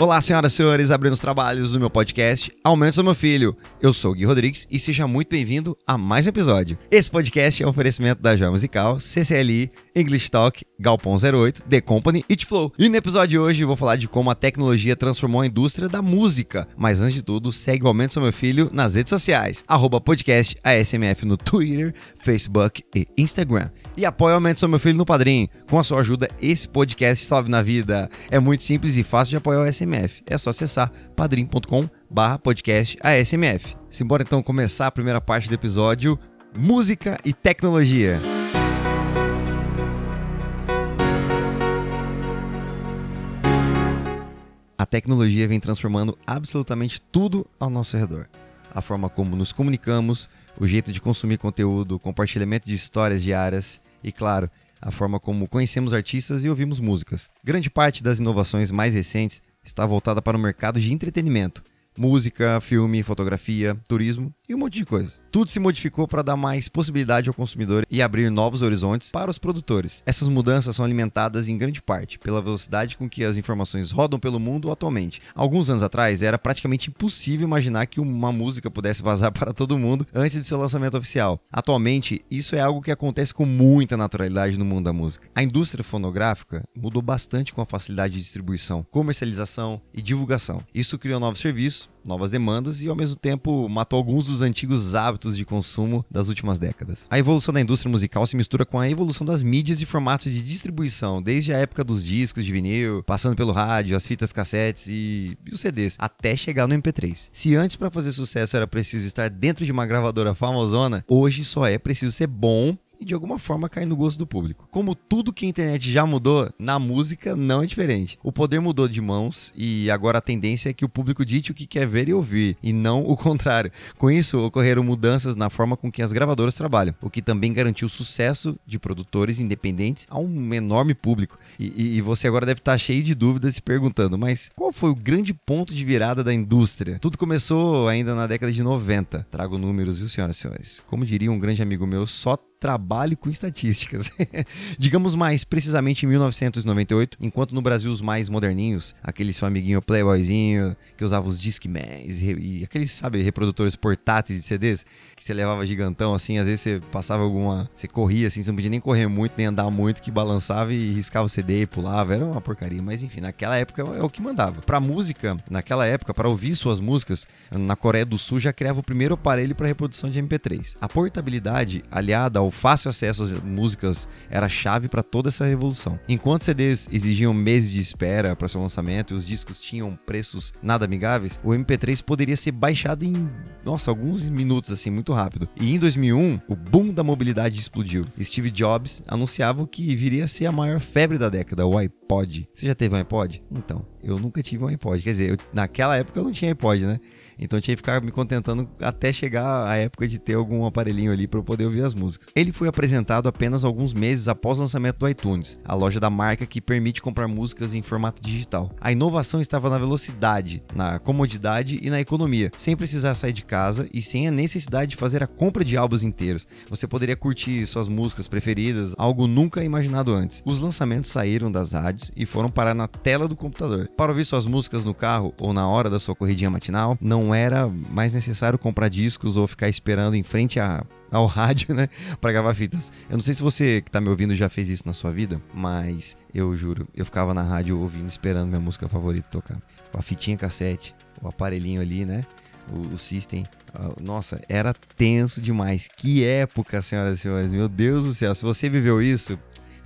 Olá, senhoras e senhores, abrindo os trabalhos do meu podcast Aumento Seu Meu Filho. Eu sou o Gui Rodrigues e seja muito bem-vindo a mais um episódio. Esse podcast é um oferecimento da Joia Musical, CCLI, English Talk, Galpão 08, The Company e Flow. E no episódio de hoje eu vou falar de como a tecnologia transformou a indústria da música. Mas antes de tudo, segue o Aumento Seu Meu Filho nas redes sociais, arroba podcast ASMF no Twitter, Facebook e Instagram. E apoia o Aumento Seu Meu Filho no Padrim. Com a sua ajuda, esse podcast salve na vida. É muito simples e fácil de apoiar o ASMF. É só acessar padrim.com barra podcast ASMF. Simbora então começar a primeira parte do episódio, música e tecnologia. A tecnologia vem transformando absolutamente tudo ao nosso redor. A forma como nos comunicamos, o jeito de consumir conteúdo, o compartilhamento de histórias diárias e, claro, a forma como conhecemos artistas e ouvimos músicas. Grande parte das inovações mais recentes está voltada para o mercado de entretenimento, música, filme, fotografia, turismo e um monte de coisa. Tudo se modificou para dar mais possibilidade ao consumidor e abrir novos horizontes para os produtores. Essas mudanças são alimentadas em grande parte pela velocidade com que as informações rodam pelo mundo atualmente. Alguns anos atrás era praticamente impossível imaginar que uma música pudesse vazar para todo mundo antes de seu lançamento oficial. Atualmente, isso é algo que acontece com muita naturalidade no mundo da música. A indústria fonográfica mudou bastante com a facilidade de distribuição, comercialização e divulgação. Isso criou novos serviços, novas demandas e ao mesmo tempo matou alguns dos antigos hábitos de consumo das últimas décadas. A evolução da indústria musical se mistura com a evolução das mídias e formatos de distribuição, desde a época dos discos de vinil, passando pelo rádio, as fitas cassetes e, e os CDs, até chegar no MP3. Se antes para fazer sucesso era preciso estar dentro de uma gravadora famosona, hoje só é preciso ser bom e de alguma forma cair no gosto do público. Como tudo que a internet já mudou, na música não é diferente. O poder mudou de mãos e agora a tendência é que o público dite o que quer ver e ouvir, e não o contrário. Com isso, ocorreram mudanças na forma com que as gravadoras trabalham, o que também garantiu o sucesso de produtores independentes a um enorme público. E, e você agora deve estar cheio de dúvidas se perguntando, mas qual foi o grande ponto de virada da indústria? Tudo começou ainda na década de 90. Trago números, viu, senhoras e senhores? Como diria um grande amigo meu, só trabalhe com estatísticas. Digamos mais precisamente em 1998, enquanto no Brasil os mais moderninhos, aquele seu amiguinho playboyzinho que usava os Discmans e, e aqueles, sabe, reprodutores portáteis de CDs que você levava gigantão assim, às vezes você passava alguma, você corria assim, você não podia nem correr muito, nem andar muito, que balançava e riscava o CD e pulava, era uma porcaria, mas enfim, naquela época é o que mandava. Para música, naquela época, para ouvir suas músicas, na Coreia do Sul já criava o primeiro aparelho para reprodução de MP3. A portabilidade aliada ao o fácil acesso às músicas era chave para toda essa revolução. Enquanto CDs exigiam meses de espera para seu lançamento e os discos tinham preços nada amigáveis, o MP3 poderia ser baixado em, nossa, alguns minutos assim, muito rápido. E em 2001, o boom da mobilidade explodiu. Steve Jobs anunciava que viria a ser a maior febre da década, o iPod. Você já teve um iPod? Então, eu nunca tive um iPod. Quer dizer, eu, naquela época eu não tinha iPod, né? Então eu tinha que ficar me contentando até chegar a época de ter algum aparelhinho ali para eu poder ouvir as músicas. Ele foi apresentado apenas alguns meses após o lançamento do iTunes, a loja da marca que permite comprar músicas em formato digital. A inovação estava na velocidade, na comodidade e na economia, sem precisar sair de casa e sem a necessidade de fazer a compra de álbuns inteiros. Você poderia curtir suas músicas preferidas, algo nunca imaginado antes. Os lançamentos saíram das rádios e foram parar na tela do computador. Para ouvir suas músicas no carro ou na hora da sua corridinha matinal, não era mais necessário comprar discos ou ficar esperando em frente a, ao rádio, né, para gravar fitas. Eu não sei se você que tá me ouvindo já fez isso na sua vida, mas eu juro, eu ficava na rádio ouvindo, esperando minha música favorita tocar. A fitinha cassete, o aparelhinho ali, né? O, System. Nossa, era tenso demais. Que época, senhoras e senhores. Meu Deus do céu. Se você viveu isso,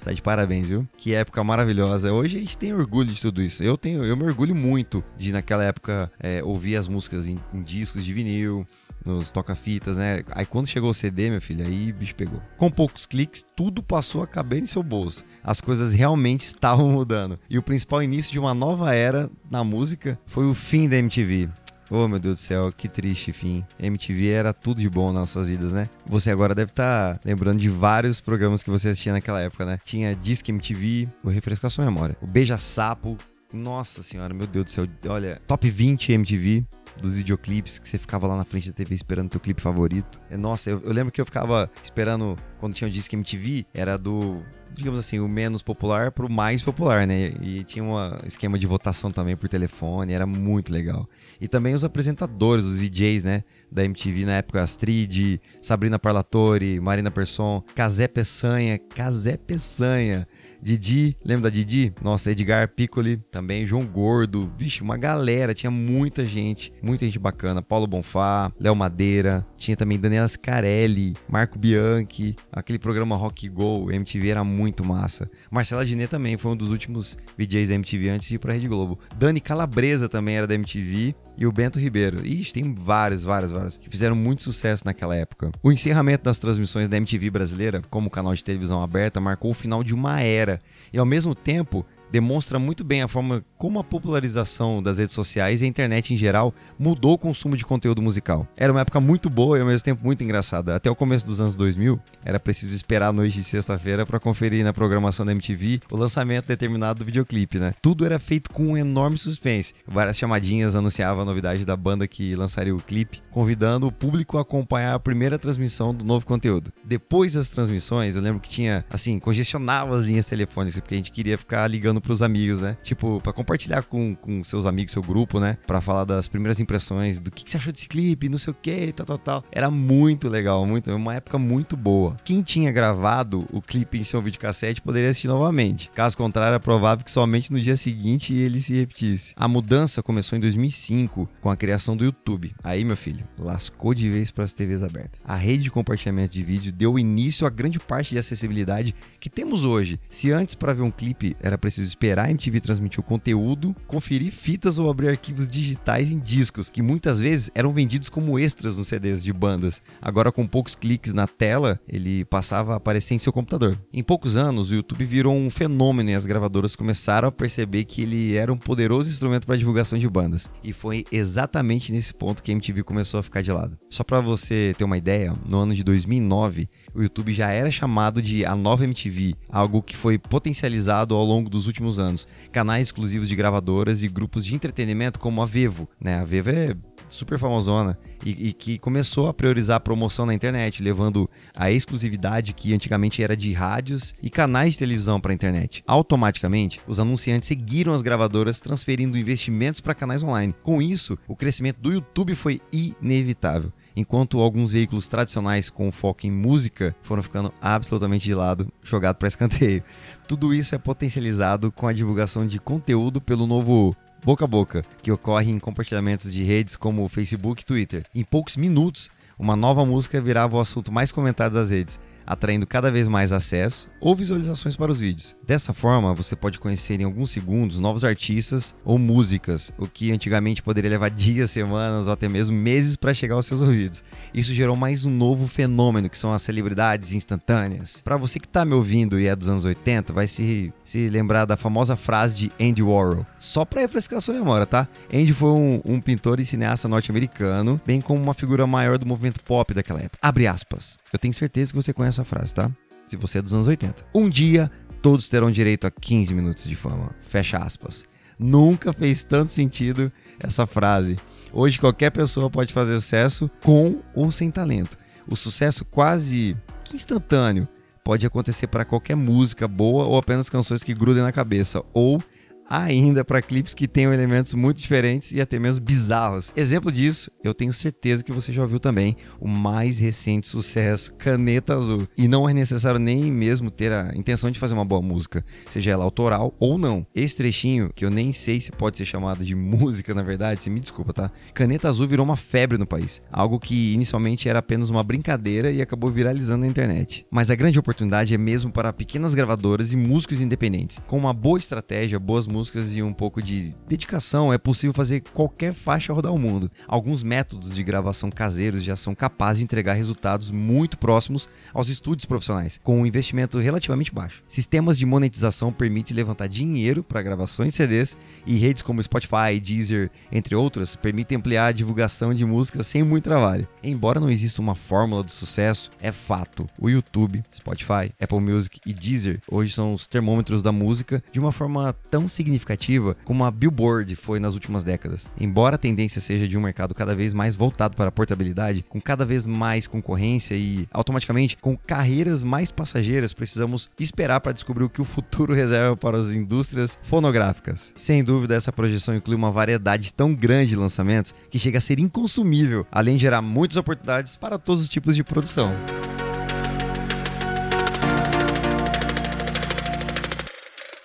Está de parabéns, viu? Que época maravilhosa. Hoje a gente tem orgulho de tudo isso. Eu tenho, eu me orgulho muito de naquela época é, ouvir as músicas em, em discos de vinil, nos toca-fitas, né? Aí quando chegou o CD, meu filho, aí bicho pegou. Com poucos cliques, tudo passou a caber em seu bolso. As coisas realmente estavam mudando. E o principal início de uma nova era na música foi o fim da MTV. Oh, meu Deus do céu, que triste fim. MTV era tudo de bom nas nossas vidas, né? Você agora deve estar tá lembrando de vários programas que você assistia naquela época, né? Tinha Disque MTV, vou refrescar sua memória. O Beija Sapo, nossa senhora, meu Deus do céu. Olha, Top 20 MTV. Dos videoclipes, que você ficava lá na frente da TV esperando teu clipe favorito. É, nossa, eu, eu lembro que eu ficava esperando quando tinha o Disque MTV, era do digamos assim, o menos popular pro mais popular, né? E tinha um esquema de votação também por telefone, era muito legal. E também os apresentadores, os VJs, né? Da MTV na época, Astrid, Sabrina Parlatore, Marina Persson, Casé Peçanha, Casé Peçanha. Didi, lembra da Didi? Nossa, Edgar Piccoli, também João Gordo. Vixe, uma galera, tinha muita gente, muita gente bacana. Paulo Bonfá, Léo Madeira, tinha também Daniela Scarelli, Marco Bianchi, aquele programa Rock Go, MTV era muito massa. Marcela Diné também foi um dos últimos VJs da MTV antes de ir pra Rede Globo. Dani Calabresa também era da MTV e o Bento Ribeiro. Ixi, tem vários, vários, vários que fizeram muito sucesso naquela época. O encerramento das transmissões da MTV brasileira, como canal de televisão aberta, marcou o final de uma era e ao mesmo tempo demonstra muito bem a forma como a popularização das redes sociais e a internet em geral mudou o consumo de conteúdo musical. Era uma época muito boa e ao mesmo tempo muito engraçada. Até o começo dos anos 2000, era preciso esperar a noite de sexta-feira para conferir na programação da MTV o lançamento determinado do videoclipe, né? Tudo era feito com um enorme suspense. Várias chamadinhas anunciavam a novidade da banda que lançaria o clipe, convidando o público a acompanhar a primeira transmissão do novo conteúdo. Depois das transmissões, eu lembro que tinha, assim, congestionava as linhas telefônicas, porque a gente queria ficar ligando pros amigos, né? Tipo, para compartilhar com, com seus amigos, seu grupo, né? Para falar das primeiras impressões, do que, que, você achou desse clipe, não sei o que, tal, tal, tal. Era muito legal, muito, uma época muito boa. Quem tinha gravado o clipe em seu videocassete poderia assistir novamente. Caso contrário, é provável que somente no dia seguinte ele se repetisse. A mudança começou em 2005 com a criação do YouTube. Aí, meu filho, lascou de vez para as TVs abertas. A rede de compartilhamento de vídeo deu início a grande parte de acessibilidade que temos hoje. Se antes para ver um clipe era preciso esperar a MTV transmitir o conteúdo, conferir fitas ou abrir arquivos digitais em discos, que muitas vezes eram vendidos como extras nos CDs de bandas. Agora, com poucos cliques na tela, ele passava a aparecer em seu computador. Em poucos anos, o YouTube virou um fenômeno e as gravadoras começaram a perceber que ele era um poderoso instrumento para divulgação de bandas. E foi exatamente nesse ponto que a MTV começou a ficar de lado. Só para você ter uma ideia, no ano de 2009, o YouTube já era chamado de a nova MTV, algo que foi potencializado ao longo dos últimos anos. Canais exclusivos de gravadoras e grupos de entretenimento como a Vevo, né? A Vevo é super famosona e, e, que começou a priorizar a promoção na internet, levando a exclusividade que antigamente era de rádios e canais de televisão para a internet. Automaticamente, os anunciantes seguiram as gravadoras transferindo investimentos para canais online. Com isso, o crescimento do YouTube foi inevitável enquanto alguns veículos tradicionais com foco em música foram ficando absolutamente de lado, jogado para escanteio. Tudo isso é potencializado com a divulgação de conteúdo pelo novo boca a boca, que ocorre em compartilhamentos de redes como Facebook e Twitter. Em poucos minutos, uma nova música virava o assunto mais comentado das redes atraindo cada vez mais acesso ou visualizações para os vídeos. Dessa forma, você pode conhecer em alguns segundos novos artistas ou músicas, o que antigamente poderia levar dias, semanas ou até mesmo meses para chegar aos seus ouvidos. Isso gerou mais um novo fenômeno que são as celebridades instantâneas. Para você que está me ouvindo e é dos anos 80, vai se, se lembrar da famosa frase de Andy Warhol. Só para refrescar sua memória, tá? Andy foi um, um pintor e cineasta norte-americano, bem como uma figura maior do movimento pop daquela época. Abre aspas. Eu tenho certeza que você conhece essa frase, tá? Se você é dos anos 80. Um dia, todos terão direito a 15 minutos de fama. Fecha aspas. Nunca fez tanto sentido essa frase. Hoje qualquer pessoa pode fazer sucesso com ou sem talento. O sucesso quase que instantâneo pode acontecer para qualquer música boa ou apenas canções que grudem na cabeça ou ainda para clipes que tenham elementos muito diferentes e até mesmo bizarros. Exemplo disso, eu tenho certeza que você já ouviu também o mais recente sucesso, Caneta Azul. E não é necessário nem mesmo ter a intenção de fazer uma boa música, seja ela autoral ou não. Esse trechinho, que eu nem sei se pode ser chamado de música na verdade, se me desculpa, tá? Caneta Azul virou uma febre no país, algo que inicialmente era apenas uma brincadeira e acabou viralizando na internet. Mas a grande oportunidade é mesmo para pequenas gravadoras e músicos independentes. Com uma boa estratégia, boas músicas e um pouco de dedicação, é possível fazer qualquer faixa rodar o mundo. Alguns métodos de gravação caseiros já são capazes de entregar resultados muito próximos aos estúdios profissionais, com um investimento relativamente baixo. Sistemas de monetização permitem levantar dinheiro para gravações de CDs e redes como Spotify, Deezer, entre outras, permitem ampliar a divulgação de músicas sem muito trabalho. Embora não exista uma fórmula do sucesso, é fato. O YouTube, Spotify, Apple Music e Deezer hoje são os termômetros da música de uma forma tão significativa como a Billboard foi nas últimas décadas. Embora a tendência seja de um mercado cada vez mais voltado para a portabilidade, com cada vez mais concorrência e automaticamente com carreiras mais passageiras, precisamos esperar para descobrir o que o futuro reserva para as indústrias fonográficas. Sem dúvida, essa projeção inclui uma variedade tão grande de lançamentos que chega a ser inconsumível, além de gerar muitas oportunidades para todos os tipos de produção.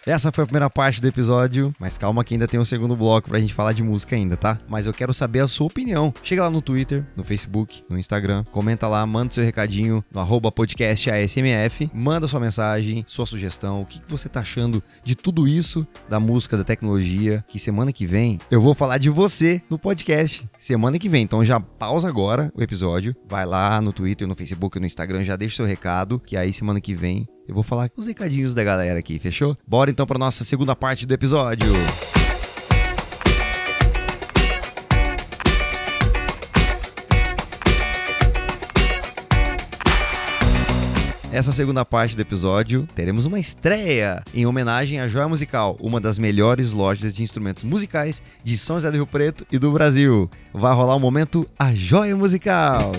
Essa foi a primeira parte do episódio, mas calma que ainda tem um segundo bloco pra gente falar de música ainda, tá? Mas eu quero saber a sua opinião. Chega lá no Twitter, no Facebook, no Instagram, comenta lá, manda seu recadinho no arroba podcast ASMF, manda sua mensagem, sua sugestão, o que, você tá achando de tudo isso, da música, da tecnologia, que semana que vem eu vou falar de você no podcast. Semana que vem, então já pausa agora o episódio, vai lá no Twitter, no Facebook, no Instagram, já deixa seu recado, que aí semana que vem eu vou falar os recadinhos da galera aqui, fechou? Bora então para nossa segunda parte do episódio. Essa segunda parte do episódio, teremos uma estreia em homenagem à Joia Musical, uma das melhores lojas de instrumentos musicais de São José do Rio Preto e do Brasil. Vai rolar o um momento A Joia Musical.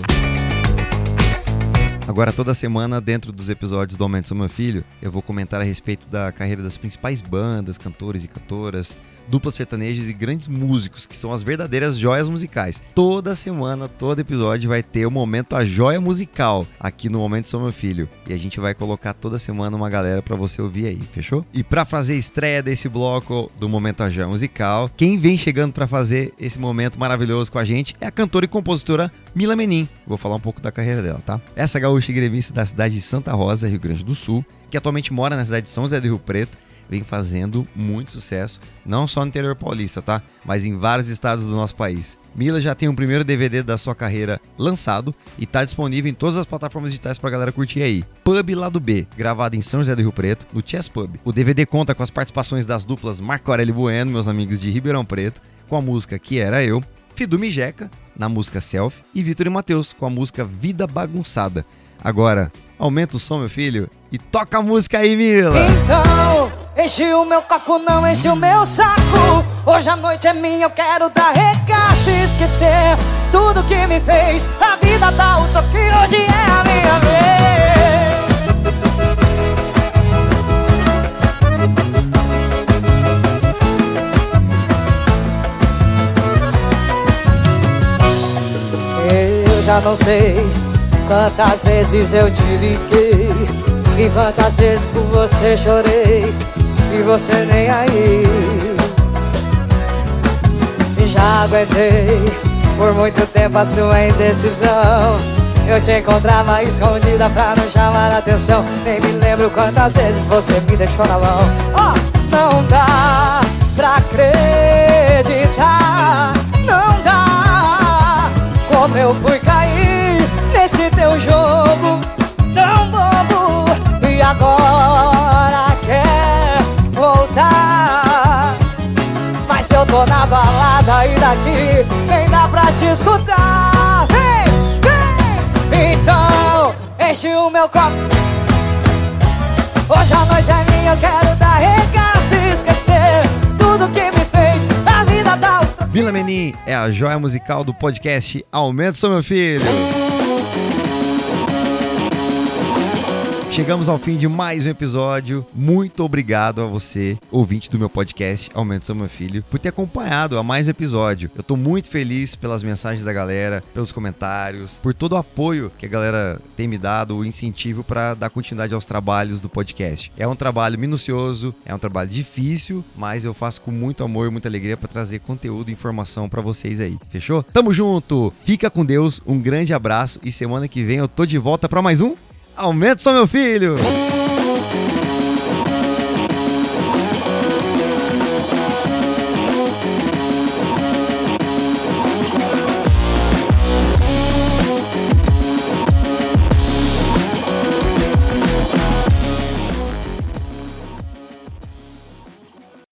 Agora, toda semana, dentro dos episódios do Aumento Sou Meu Filho, eu vou comentar a respeito da carreira das principais bandas, cantores e cantoras, duplas sertanejas e grandes músicos, que são as verdadeiras joias musicais. Toda semana, todo episódio vai ter o momento A Joia Musical aqui no Momento Sou Meu Filho. E a gente vai colocar toda semana uma galera para você ouvir aí, fechou? E para fazer a estreia desse bloco do Momento A Joia Musical, quem vem chegando para fazer esse momento maravilhoso com a gente é a cantora e compositora Mila Menin. Vou falar um pouco da carreira dela, tá? Essa gaúcha gremista da cidade de Santa Rosa, Rio Grande do Sul, que atualmente mora na cidade de São José do Rio Preto, vem fazendo muito sucesso, não só no interior paulista, tá? Mas em vários estados do nosso país. Mila já tem o primeiro DVD da sua carreira lançado e está disponível em todas as plataformas digitais para a galera curtir aí. Pub Lado B, gravado em São José do Rio Preto, no Chess Pub. O DVD conta com as participações das duplas Marco Aurélio Bueno, meus amigos de Ribeirão Preto, com a música Que Era Eu, Fidu Mijeca, na música Self, e Vitor e Matheus, com a música Vida Bagunçada. Agora, aumenta o som, meu filho, e toca a música aí, Mila! Então, enche o meu copo, não enche o meu saco. Hoje a noite é minha, eu quero dar regaço esquecer tudo que me fez. A vida dá o toque, hoje é a minha vez. Eu já não sei Quantas vezes eu te liguei E quantas vezes por você chorei E você nem aí. Já aguentei por muito tempo a sua indecisão. Eu te encontrava escondida pra não chamar atenção. Nem me lembro quantas vezes você me deixou na mão. Oh, não dá pra acreditar. Não dá. Como eu fui cair nesse teu jogo e daqui nem dá pra te escutar. Vem, vem. Então enche o meu copo. Hoje a noite é minha, eu quero dar regaço e esquecer Tudo que me fez, a vida dá o Vila Menin é a joia musical do podcast Aumento Sou Meu Filho. Chegamos ao fim de mais um episódio. Muito obrigado a você, ouvinte do meu podcast Aumento Seu Meu Filho, por ter acompanhado a mais um episódio. Eu tô muito feliz pelas mensagens da galera, pelos comentários, por todo o apoio que a galera tem me dado, o incentivo para dar continuidade aos trabalhos do podcast. É um trabalho minucioso, é um trabalho difícil, mas eu faço com muito amor e muita alegria para trazer conteúdo e informação para vocês aí. Fechou? Tamo junto. Fica com Deus. Um grande abraço e semana que vem eu tô de volta para mais um Aumenta só meu filho.